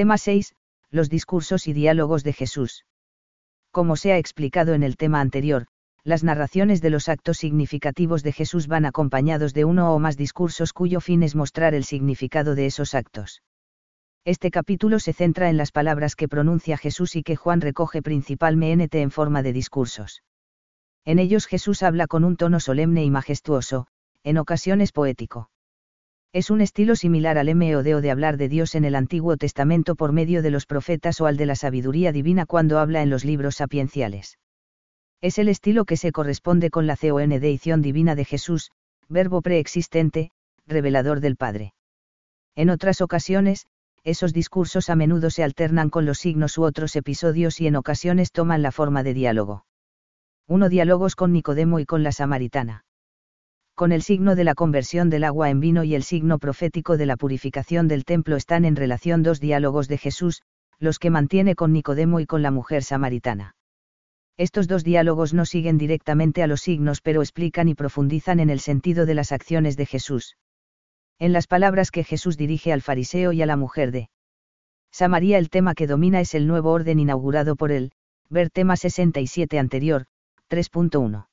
Tema 6. Los discursos y diálogos de Jesús. Como se ha explicado en el tema anterior, las narraciones de los actos significativos de Jesús van acompañados de uno o más discursos cuyo fin es mostrar el significado de esos actos. Este capítulo se centra en las palabras que pronuncia Jesús y que Juan recoge principalmente en forma de discursos. En ellos Jesús habla con un tono solemne y majestuoso, en ocasiones poético. Es un estilo similar al MODO de hablar de Dios en el Antiguo Testamento por medio de los profetas o al de la sabiduría divina cuando habla en los libros sapienciales. Es el estilo que se corresponde con la CON divina de Jesús, verbo preexistente, revelador del Padre. En otras ocasiones, esos discursos a menudo se alternan con los signos u otros episodios y en ocasiones toman la forma de diálogo. Uno diálogos con Nicodemo y con la samaritana. Con el signo de la conversión del agua en vino y el signo profético de la purificación del templo están en relación dos diálogos de Jesús, los que mantiene con Nicodemo y con la mujer samaritana. Estos dos diálogos no siguen directamente a los signos pero explican y profundizan en el sentido de las acciones de Jesús. En las palabras que Jesús dirige al fariseo y a la mujer de Samaría el tema que domina es el nuevo orden inaugurado por él, ver tema 67 anterior, 3.1.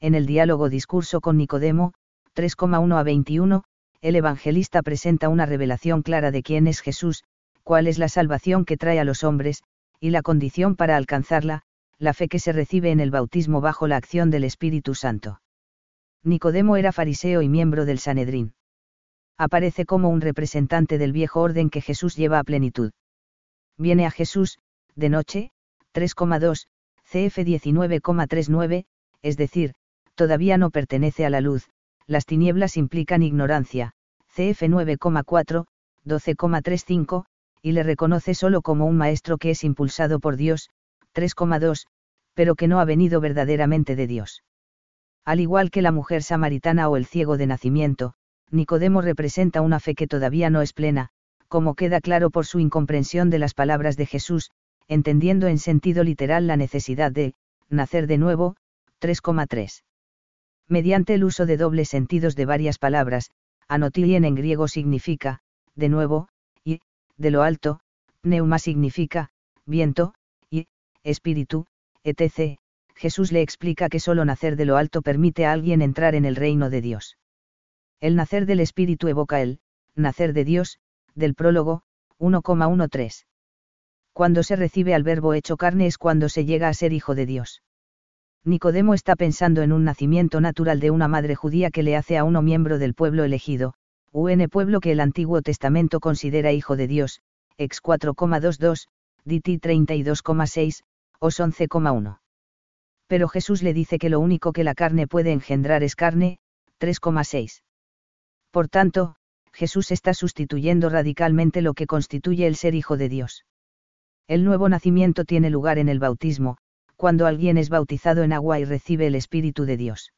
En el diálogo discurso con Nicodemo, 3,1 a 21, el evangelista presenta una revelación clara de quién es Jesús, cuál es la salvación que trae a los hombres, y la condición para alcanzarla, la fe que se recibe en el bautismo bajo la acción del Espíritu Santo. Nicodemo era fariseo y miembro del Sanedrín. Aparece como un representante del viejo orden que Jesús lleva a plenitud. Viene a Jesús, de noche, 3,2, CF 19,39, es decir, todavía no pertenece a la luz, las tinieblas implican ignorancia, CF 9,4, 12,35, y le reconoce solo como un maestro que es impulsado por Dios, 3,2, pero que no ha venido verdaderamente de Dios. Al igual que la mujer samaritana o el ciego de nacimiento, Nicodemo representa una fe que todavía no es plena, como queda claro por su incomprensión de las palabras de Jesús, entendiendo en sentido literal la necesidad de, nacer de nuevo, 3,3. Mediante el uso de dobles sentidos de varias palabras, anotilien en griego significa, de nuevo, de lo alto, neuma significa, viento, y, espíritu, etc. Jesús le explica que solo nacer de lo alto permite a alguien entrar en el reino de Dios. El nacer del espíritu evoca el, nacer de Dios, del prólogo, 1,13. Cuando se recibe al verbo hecho carne es cuando se llega a ser hijo de Dios. Nicodemo está pensando en un nacimiento natural de una madre judía que le hace a uno miembro del pueblo elegido, UN pueblo que el Antiguo Testamento considera hijo de Dios, ex 4,22, DT 32,6, os 11,1. Pero Jesús le dice que lo único que la carne puede engendrar es carne, 3,6. Por tanto, Jesús está sustituyendo radicalmente lo que constituye el ser hijo de Dios. El nuevo nacimiento tiene lugar en el bautismo, cuando alguien es bautizado en agua y recibe el Espíritu de Dios.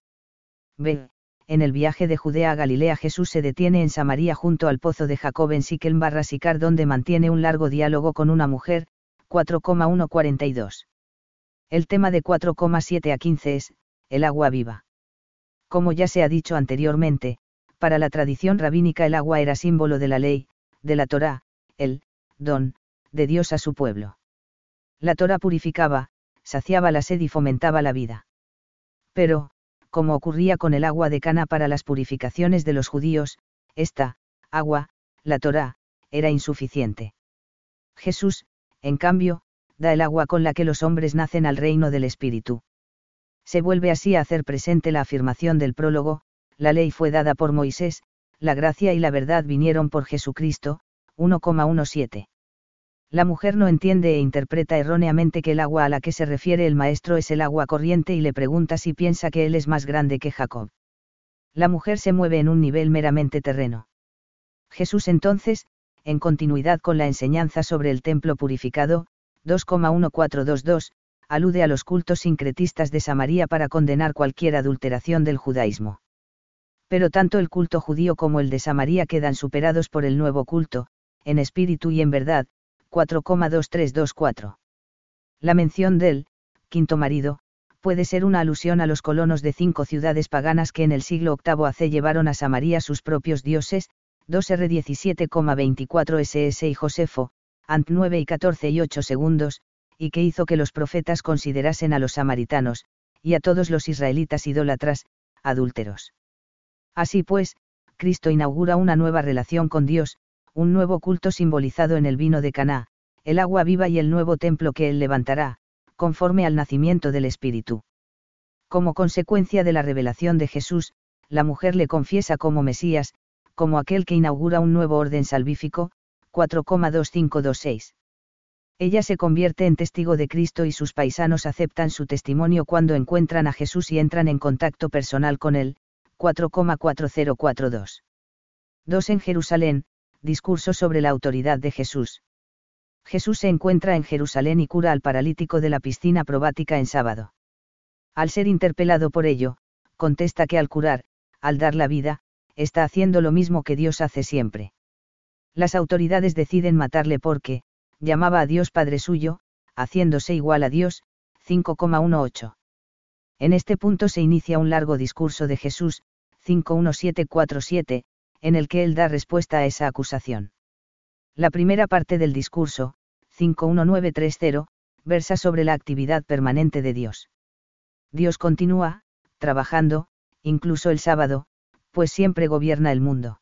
B en el viaje de Judea a Galilea Jesús se detiene en Samaria junto al pozo de Jacob en Siquelm barra Sicar donde mantiene un largo diálogo con una mujer, 4,142. El tema de 4,7 a 15 es, el agua viva. Como ya se ha dicho anteriormente, para la tradición rabínica el agua era símbolo de la ley, de la Torá, el, don, de Dios a su pueblo. La Torá purificaba, saciaba la sed y fomentaba la vida. Pero, como ocurría con el agua de cana para las purificaciones de los judíos, esta, agua, la Torá, era insuficiente. Jesús, en cambio, da el agua con la que los hombres nacen al reino del Espíritu. Se vuelve así a hacer presente la afirmación del prólogo, la ley fue dada por Moisés, la gracia y la verdad vinieron por Jesucristo, 1,17 la mujer no entiende e interpreta erróneamente que el agua a la que se refiere el maestro es el agua corriente y le pregunta si piensa que él es más grande que Jacob. La mujer se mueve en un nivel meramente terreno. Jesús entonces, en continuidad con la enseñanza sobre el templo purificado, 2,1422, alude a los cultos sincretistas de Samaria para condenar cualquier adulteración del judaísmo. Pero tanto el culto judío como el de Samaria quedan superados por el nuevo culto, en espíritu y en verdad, 4,2324. La mención del, quinto marido, puede ser una alusión a los colonos de cinco ciudades paganas que en el siglo VIII AC llevaron a Samaria sus propios dioses, 2R17,24 SS y Josefo, Ant 9 y 14 y 8 segundos, y que hizo que los profetas considerasen a los samaritanos, y a todos los israelitas idólatras, adúlteros. Así pues, Cristo inaugura una nueva relación con Dios, un nuevo culto simbolizado en el vino de Caná, el agua viva y el nuevo templo que él levantará, conforme al nacimiento del Espíritu. Como consecuencia de la revelación de Jesús, la mujer le confiesa como Mesías, como aquel que inaugura un nuevo orden salvífico, 4,2526. Ella se convierte en testigo de Cristo y sus paisanos aceptan su testimonio cuando encuentran a Jesús y entran en contacto personal con él, 4,4042. 2. En Jerusalén, discurso sobre la autoridad de Jesús. Jesús se encuentra en Jerusalén y cura al paralítico de la piscina probática en sábado. Al ser interpelado por ello, contesta que al curar, al dar la vida, está haciendo lo mismo que Dios hace siempre. Las autoridades deciden matarle porque, llamaba a Dios Padre suyo, haciéndose igual a Dios, 5,18. En este punto se inicia un largo discurso de Jesús, 51747, en el que él da respuesta a esa acusación. La primera parte del discurso, 51930, versa sobre la actividad permanente de Dios. Dios continúa, trabajando, incluso el sábado, pues siempre gobierna el mundo.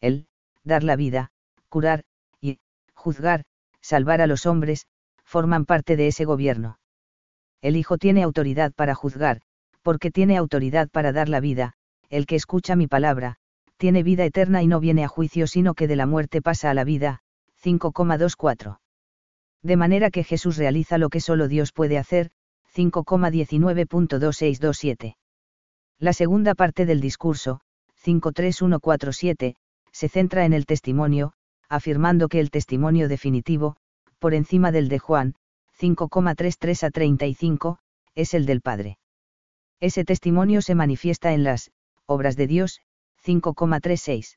Él, dar la vida, curar, y, juzgar, salvar a los hombres, forman parte de ese gobierno. El Hijo tiene autoridad para juzgar, porque tiene autoridad para dar la vida, el que escucha mi palabra, tiene vida eterna y no viene a juicio sino que de la muerte pasa a la vida, 5,24. De manera que Jesús realiza lo que solo Dios puede hacer, 5,19.2627. La segunda parte del discurso, 53147, se centra en el testimonio, afirmando que el testimonio definitivo, por encima del de Juan, 5,33 a 35, es el del Padre. Ese testimonio se manifiesta en las obras de Dios, 5,36.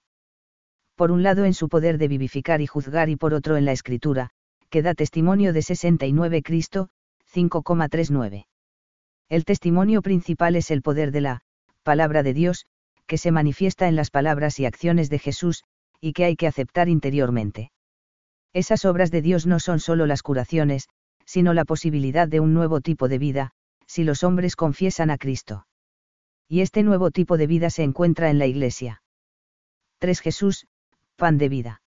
Por un lado en su poder de vivificar y juzgar y por otro en la escritura, que da testimonio de 69 Cristo, 5,39. El testimonio principal es el poder de la palabra de Dios, que se manifiesta en las palabras y acciones de Jesús, y que hay que aceptar interiormente. Esas obras de Dios no son solo las curaciones, sino la posibilidad de un nuevo tipo de vida, si los hombres confiesan a Cristo. Y este nuevo tipo de vida se encuentra en la Iglesia. 3. Jesús, pan de vida.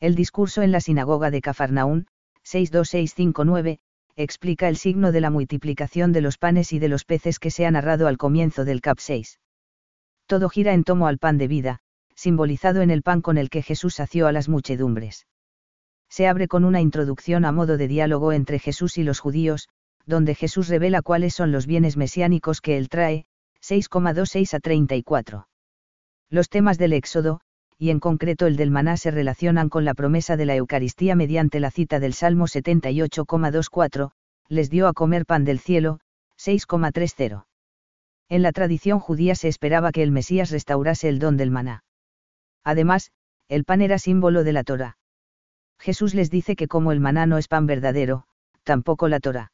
El discurso en la sinagoga de Cafarnaún, 62659, explica el signo de la multiplicación de los panes y de los peces que se ha narrado al comienzo del cap 6. Todo gira en tomo al pan de vida, simbolizado en el pan con el que Jesús sació a las muchedumbres. Se abre con una introducción a modo de diálogo entre Jesús y los judíos, donde Jesús revela cuáles son los bienes mesiánicos que él trae, 6,26 a 34. Los temas del Éxodo, y en concreto el del maná se relacionan con la promesa de la Eucaristía mediante la cita del Salmo 78,24, les dio a comer pan del cielo, 6,30. En la tradición judía se esperaba que el Mesías restaurase el don del maná. Además, el pan era símbolo de la Torah. Jesús les dice que como el maná no es pan verdadero, tampoco la Torah.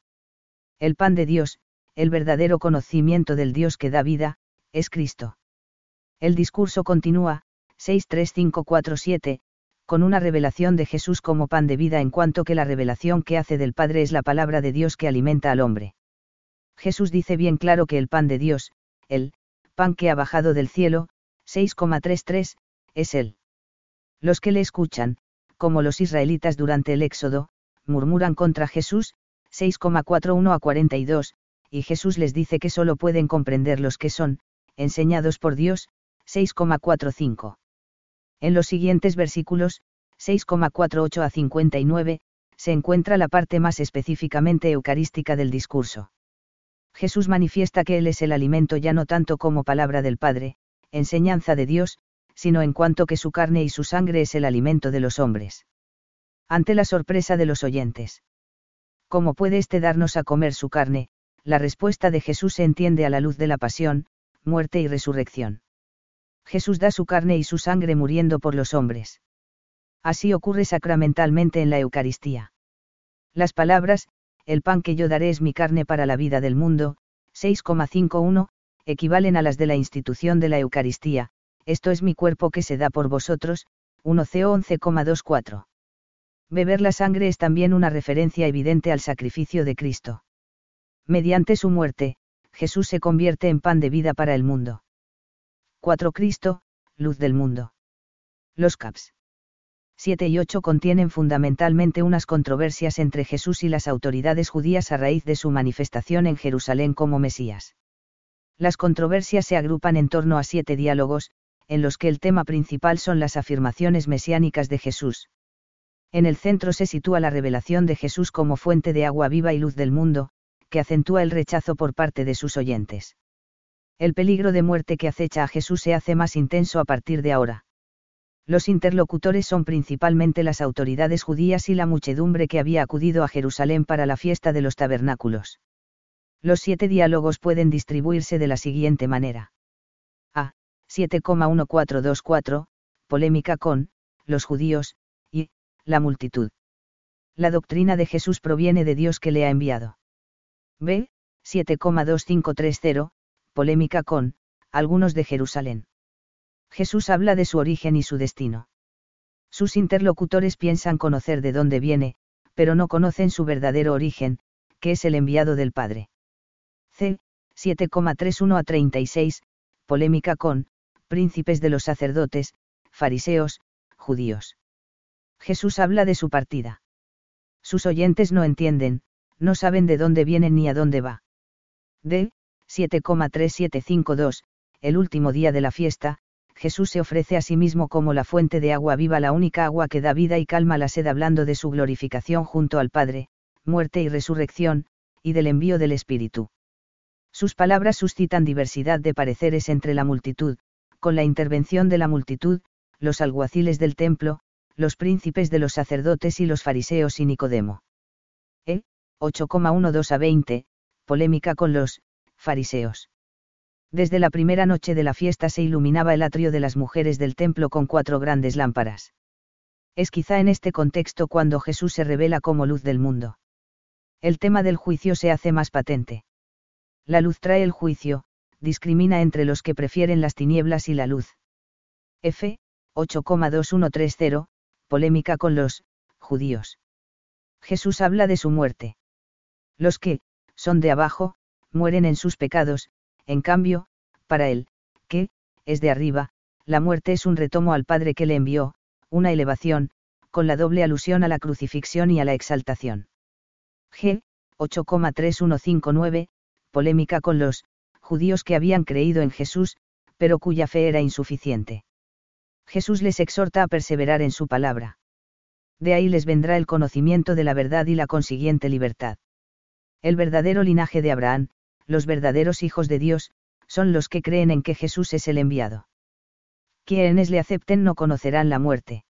El pan de Dios, el verdadero conocimiento del Dios que da vida, es Cristo. El discurso continúa, 63547, con una revelación de Jesús como pan de vida en cuanto que la revelación que hace del Padre es la palabra de Dios que alimenta al hombre. Jesús dice bien claro que el pan de Dios, el pan que ha bajado del cielo, 6,33, es Él. Los que le escuchan, como los israelitas durante el Éxodo, murmuran contra Jesús, 6,41 a 42, y Jesús les dice que solo pueden comprender los que son, enseñados por Dios, 6,45. En los siguientes versículos, 6,48 a 59, se encuentra la parte más específicamente eucarística del discurso. Jesús manifiesta que Él es el alimento ya no tanto como palabra del Padre, enseñanza de Dios, sino en cuanto que su carne y su sangre es el alimento de los hombres. Ante la sorpresa de los oyentes. ¿Cómo puede éste darnos a comer su carne? La respuesta de Jesús se entiende a la luz de la pasión, muerte y resurrección. Jesús da su carne y su sangre muriendo por los hombres. Así ocurre sacramentalmente en la Eucaristía. Las palabras, el pan que yo daré es mi carne para la vida del mundo, 6,51, equivalen a las de la institución de la Eucaristía, esto es mi cuerpo que se da por vosotros, 1 CO 11,24. Beber la sangre es también una referencia evidente al sacrificio de Cristo. Mediante su muerte, Jesús se convierte en pan de vida para el mundo. 4. Cristo, luz del mundo. Los caps. 7 y 8 contienen fundamentalmente unas controversias entre Jesús y las autoridades judías a raíz de su manifestación en Jerusalén como Mesías. Las controversias se agrupan en torno a siete diálogos, en los que el tema principal son las afirmaciones mesiánicas de Jesús. En el centro se sitúa la revelación de Jesús como fuente de agua viva y luz del mundo, que acentúa el rechazo por parte de sus oyentes. El peligro de muerte que acecha a Jesús se hace más intenso a partir de ahora. Los interlocutores son principalmente las autoridades judías y la muchedumbre que había acudido a Jerusalén para la fiesta de los tabernáculos. Los siete diálogos pueden distribuirse de la siguiente manera. 7,1424, polémica con, los judíos, y, la multitud. La doctrina de Jesús proviene de Dios que le ha enviado. B. 7,2530, polémica con, algunos de Jerusalén. Jesús habla de su origen y su destino. Sus interlocutores piensan conocer de dónde viene, pero no conocen su verdadero origen, que es el enviado del Padre. C. 7,31 a 36, polémica con, príncipes de los sacerdotes, fariseos, judíos. Jesús habla de su partida. Sus oyentes no entienden, no saben de dónde vienen ni a dónde va. D. 7,3752, el último día de la fiesta, Jesús se ofrece a sí mismo como la fuente de agua viva, la única agua que da vida y calma la sed, hablando de su glorificación junto al Padre, muerte y resurrección, y del envío del Espíritu. Sus palabras suscitan diversidad de pareceres entre la multitud, con la intervención de la multitud, los alguaciles del templo, los príncipes de los sacerdotes y los fariseos y Nicodemo. E. 8,12 a 20, polémica con los fariseos. Desde la primera noche de la fiesta se iluminaba el atrio de las mujeres del templo con cuatro grandes lámparas. Es quizá en este contexto cuando Jesús se revela como luz del mundo. El tema del juicio se hace más patente. La luz trae el juicio, discrimina entre los que prefieren las tinieblas y la luz. F. 8,2130, polémica con los judíos. Jesús habla de su muerte. Los que, son de abajo, mueren en sus pecados, en cambio, para él, que, es de arriba, la muerte es un retomo al Padre que le envió, una elevación, con la doble alusión a la crucifixión y a la exaltación. G. 8,3159, polémica con los judíos que habían creído en Jesús, pero cuya fe era insuficiente. Jesús les exhorta a perseverar en su palabra. De ahí les vendrá el conocimiento de la verdad y la consiguiente libertad. El verdadero linaje de Abraham, los verdaderos hijos de Dios, son los que creen en que Jesús es el enviado. Quienes le acepten no conocerán la muerte.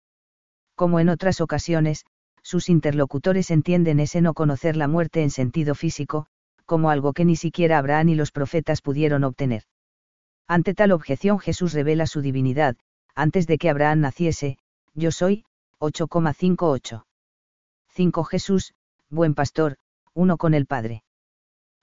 Como en otras ocasiones, sus interlocutores entienden ese no conocer la muerte en sentido físico, como algo que ni siquiera Abraham y los profetas pudieron obtener. Ante tal objeción Jesús revela su divinidad, antes de que Abraham naciese, yo soy, 8,58. 5 Jesús, buen pastor, uno con el Padre.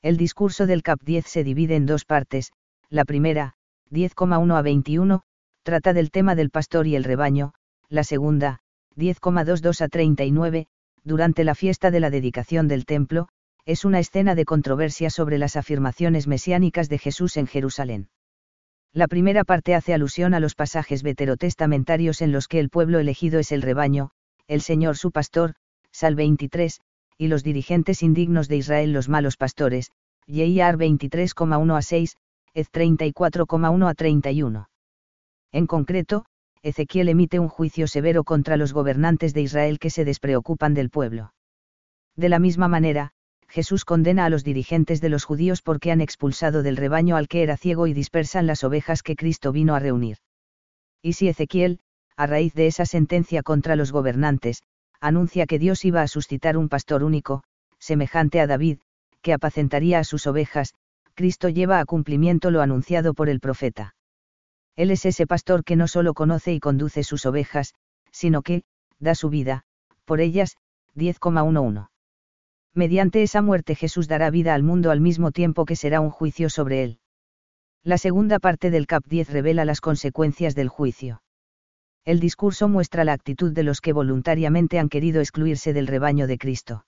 El discurso del cap 10 se divide en dos partes, la primera, 10,1 a 21, trata del tema del pastor y el rebaño, la segunda, 10,22 a 39, durante la fiesta de la dedicación del templo, es una escena de controversia sobre las afirmaciones mesiánicas de Jesús en Jerusalén. La primera parte hace alusión a los pasajes veterotestamentarios en los que el pueblo elegido es el rebaño, el Señor su pastor, Sal 23, y los dirigentes indignos de Israel los malos pastores, Yehiar 23,1 a 6, Ez 34,1 a 31. En concreto, Ezequiel emite un juicio severo contra los gobernantes de Israel que se despreocupan del pueblo. De la misma manera, Jesús condena a los dirigentes de los judíos porque han expulsado del rebaño al que era ciego y dispersan las ovejas que Cristo vino a reunir. Y si Ezequiel, a raíz de esa sentencia contra los gobernantes, anuncia que Dios iba a suscitar un pastor único, semejante a David, que apacentaría a sus ovejas, Cristo lleva a cumplimiento lo anunciado por el profeta. Él es ese pastor que no solo conoce y conduce sus ovejas, sino que, da su vida, por ellas, 10,11 mediante esa muerte Jesús dará vida al mundo al mismo tiempo que será un juicio sobre él. La segunda parte del cap 10 revela las consecuencias del juicio. El discurso muestra la actitud de los que voluntariamente han querido excluirse del rebaño de Cristo.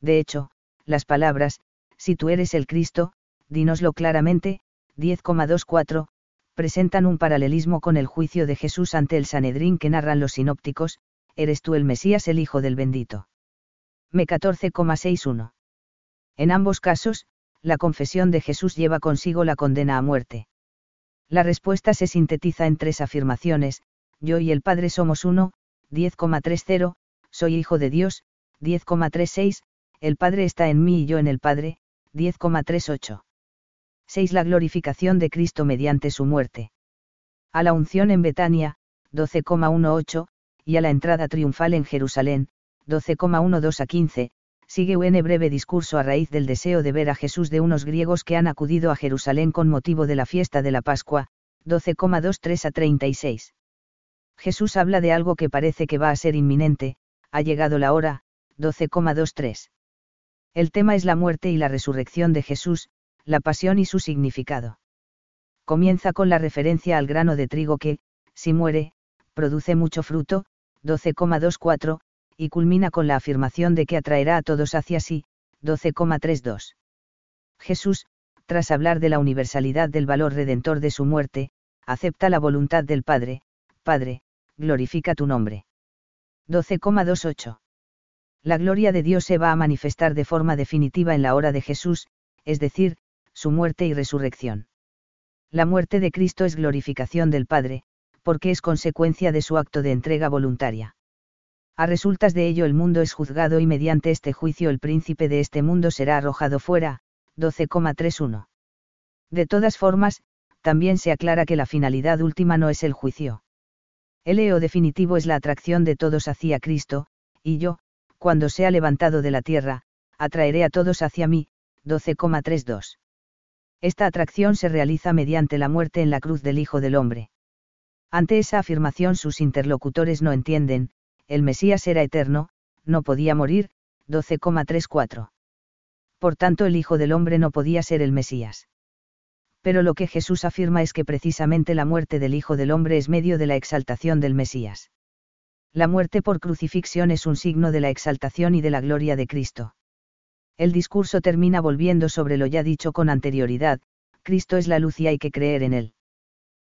De hecho, las palabras, si tú eres el Cristo, dínoslo claramente, 10,24, presentan un paralelismo con el juicio de Jesús ante el Sanedrín que narran los sinópticos, eres tú el Mesías el Hijo del bendito. Me 14,61. En ambos casos, la confesión de Jesús lleva consigo la condena a muerte. La respuesta se sintetiza en tres afirmaciones, yo y el Padre somos uno, 10,30, soy hijo de Dios, 10,36, el Padre está en mí y yo en el Padre, 10,38. 6. La glorificación de Cristo mediante su muerte. A la unción en Betania, 12,18, y a la entrada triunfal en Jerusalén, 12,12 a 15, sigue un breve discurso a raíz del deseo de ver a Jesús de unos griegos que han acudido a Jerusalén con motivo de la fiesta de la Pascua, 12,23 a 36. Jesús habla de algo que parece que va a ser inminente, ha llegado la hora, 12,23. El tema es la muerte y la resurrección de Jesús, la pasión y su significado. Comienza con la referencia al grano de trigo que, si muere, produce mucho fruto, 12,24, y culmina con la afirmación de que atraerá a todos hacia sí, 12,32. Jesús, tras hablar de la universalidad del valor redentor de su muerte, acepta la voluntad del Padre, Padre, glorifica tu nombre. 12,28. La gloria de Dios se va a manifestar de forma definitiva en la hora de Jesús, es decir, su muerte y resurrección. La muerte de Cristo es glorificación del Padre, porque es consecuencia de su acto de entrega voluntaria. A resultas de ello el mundo es juzgado y mediante este juicio el príncipe de este mundo será arrojado fuera, 12,31. De todas formas, también se aclara que la finalidad última no es el juicio. El eo definitivo es la atracción de todos hacia Cristo, y yo, cuando sea levantado de la tierra, atraeré a todos hacia mí, 12,32. Esta atracción se realiza mediante la muerte en la cruz del Hijo del Hombre. Ante esa afirmación sus interlocutores no entienden, el Mesías era eterno, no podía morir, 12,34. Por tanto el Hijo del Hombre no podía ser el Mesías. Pero lo que Jesús afirma es que precisamente la muerte del Hijo del Hombre es medio de la exaltación del Mesías. La muerte por crucifixión es un signo de la exaltación y de la gloria de Cristo. El discurso termina volviendo sobre lo ya dicho con anterioridad, Cristo es la luz y hay que creer en él.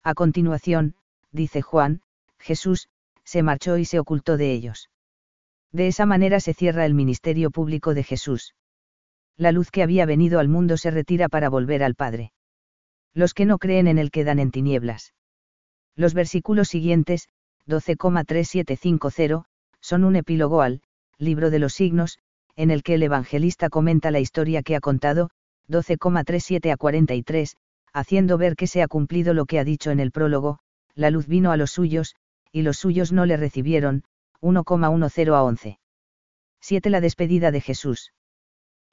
A continuación, dice Juan, Jesús, se marchó y se ocultó de ellos. De esa manera se cierra el ministerio público de Jesús. La luz que había venido al mundo se retira para volver al Padre. Los que no creen en él quedan en tinieblas. Los versículos siguientes, 12,3750, son un epílogo al, libro de los signos, en el que el evangelista comenta la historia que ha contado, 12,37 a 43, haciendo ver que se ha cumplido lo que ha dicho en el prólogo, la luz vino a los suyos, y los suyos no le recibieron, 1,10 a 11. 7. La despedida de Jesús.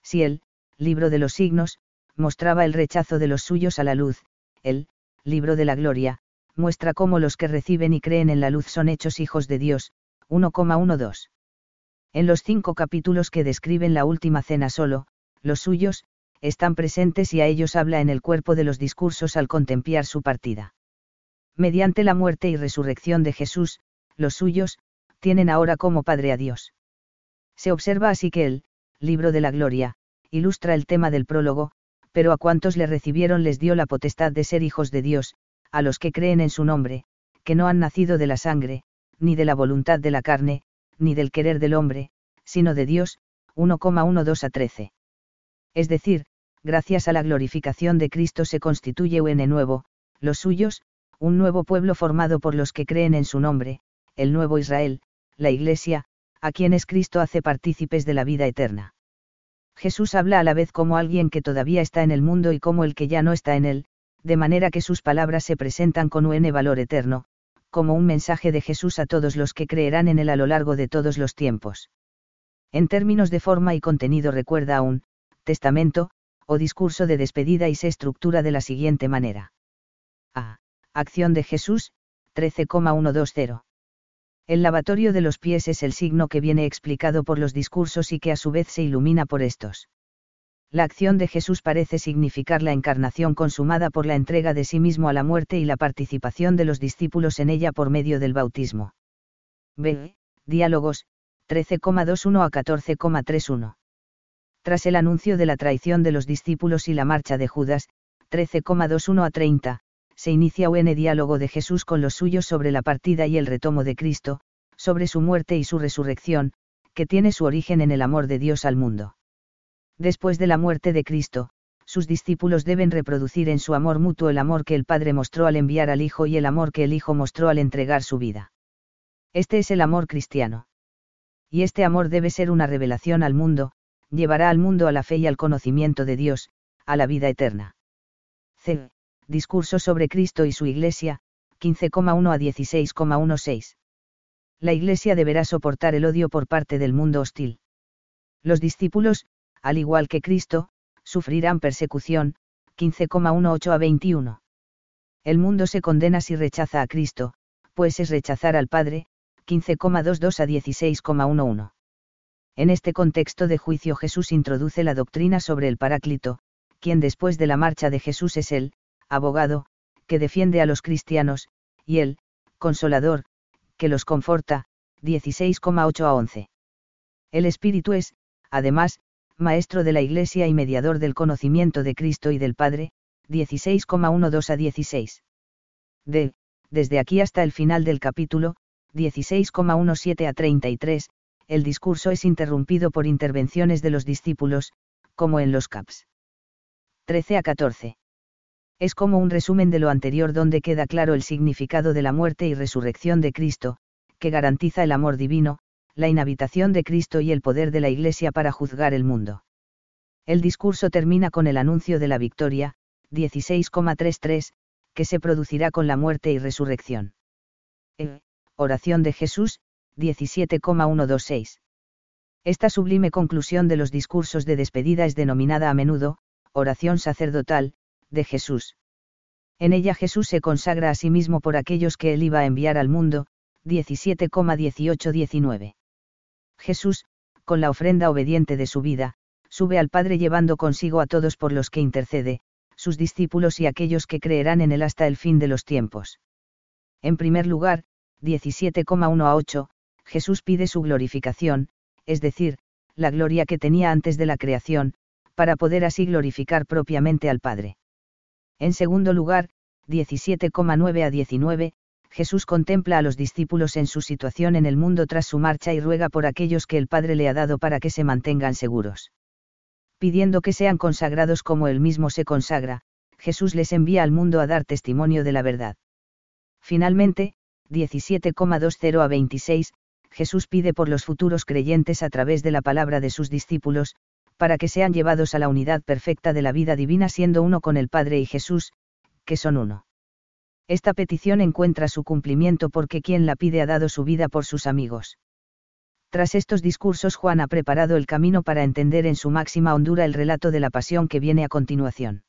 Si el, libro de los signos, mostraba el rechazo de los suyos a la luz, el, libro de la gloria, muestra cómo los que reciben y creen en la luz son hechos hijos de Dios, 1,12. En los cinco capítulos que describen la última cena solo, los suyos, están presentes y a ellos habla en el cuerpo de los discursos al contemplar su partida. Mediante la muerte y resurrección de Jesús, los suyos, tienen ahora como Padre a Dios. Se observa así que el, libro de la gloria, ilustra el tema del prólogo, pero a cuantos le recibieron les dio la potestad de ser hijos de Dios, a los que creen en su nombre, que no han nacido de la sangre, ni de la voluntad de la carne, ni del querer del hombre, sino de Dios, 1,12 a 13. Es decir, gracias a la glorificación de Cristo se constituye un nuevo, los suyos, un nuevo pueblo formado por los que creen en su nombre, el nuevo Israel, la Iglesia, a quienes Cristo hace partícipes de la vida eterna. Jesús habla a la vez como alguien que todavía está en el mundo y como el que ya no está en él, de manera que sus palabras se presentan con un valor eterno, como un mensaje de Jesús a todos los que creerán en él a lo largo de todos los tiempos. En términos de forma y contenido recuerda a un testamento, o discurso de despedida y se estructura de la siguiente manera. A. Acción de Jesús, 13,120. El lavatorio de los pies es el signo que viene explicado por los discursos y que a su vez se ilumina por estos. La acción de Jesús parece significar la encarnación consumada por la entrega de sí mismo a la muerte y la participación de los discípulos en ella por medio del bautismo. B. Diálogos, 13,21 a 14,31. Tras el anuncio de la traición de los discípulos y la marcha de Judas, 13,21 a 30, se inicia un diálogo de Jesús con los suyos sobre la partida y el retomo de Cristo, sobre su muerte y su resurrección, que tiene su origen en el amor de Dios al mundo. Después de la muerte de Cristo, sus discípulos deben reproducir en su amor mutuo el amor que el Padre mostró al enviar al Hijo y el amor que el Hijo mostró al entregar su vida. Este es el amor cristiano. Y este amor debe ser una revelación al mundo, llevará al mundo a la fe y al conocimiento de Dios, a la vida eterna. C. Discurso sobre Cristo y su Iglesia, 15,1 a 16,16. La Iglesia deberá soportar el odio por parte del mundo hostil. Los discípulos, al igual que Cristo, sufrirán persecución, 15,18 a 21. El mundo se condena si rechaza a Cristo, pues es rechazar al Padre, 15,22 a 16,11. En este contexto de juicio Jesús introduce la doctrina sobre el Paráclito, quien después de la marcha de Jesús es el, abogado, que defiende a los cristianos, y el, consolador, que los conforta, 16,8 a 11. El Espíritu es, además, maestro de la Iglesia y mediador del conocimiento de Cristo y del Padre, 16,12 a 16. D. Desde aquí hasta el final del capítulo, 16,17 a 33, el discurso es interrumpido por intervenciones de los discípulos, como en los caps. 13 a 14. Es como un resumen de lo anterior donde queda claro el significado de la muerte y resurrección de Cristo, que garantiza el amor divino, la inhabitación de Cristo y el poder de la Iglesia para juzgar el mundo. El discurso termina con el anuncio de la victoria, 16,33, que se producirá con la muerte y resurrección. E. Oración de Jesús, 17,126. Esta sublime conclusión de los discursos de despedida es denominada a menudo, oración sacerdotal, de Jesús. En ella Jesús se consagra a sí mismo por aquellos que él iba a enviar al mundo, 17,18-19. Jesús, con la ofrenda obediente de su vida, sube al Padre llevando consigo a todos por los que intercede, sus discípulos y aquellos que creerán en él hasta el fin de los tiempos. En primer lugar, 17,1 a 8, Jesús pide su glorificación, es decir, la gloria que tenía antes de la creación, para poder así glorificar propiamente al Padre. En segundo lugar, 17,9 a 19, Jesús contempla a los discípulos en su situación en el mundo tras su marcha y ruega por aquellos que el Padre le ha dado para que se mantengan seguros. Pidiendo que sean consagrados como él mismo se consagra, Jesús les envía al mundo a dar testimonio de la verdad. Finalmente, 17,20 a 26, Jesús pide por los futuros creyentes a través de la palabra de sus discípulos, para que sean llevados a la unidad perfecta de la vida divina siendo uno con el Padre y Jesús, que son uno. Esta petición encuentra su cumplimiento porque quien la pide ha dado su vida por sus amigos. Tras estos discursos Juan ha preparado el camino para entender en su máxima hondura el relato de la pasión que viene a continuación.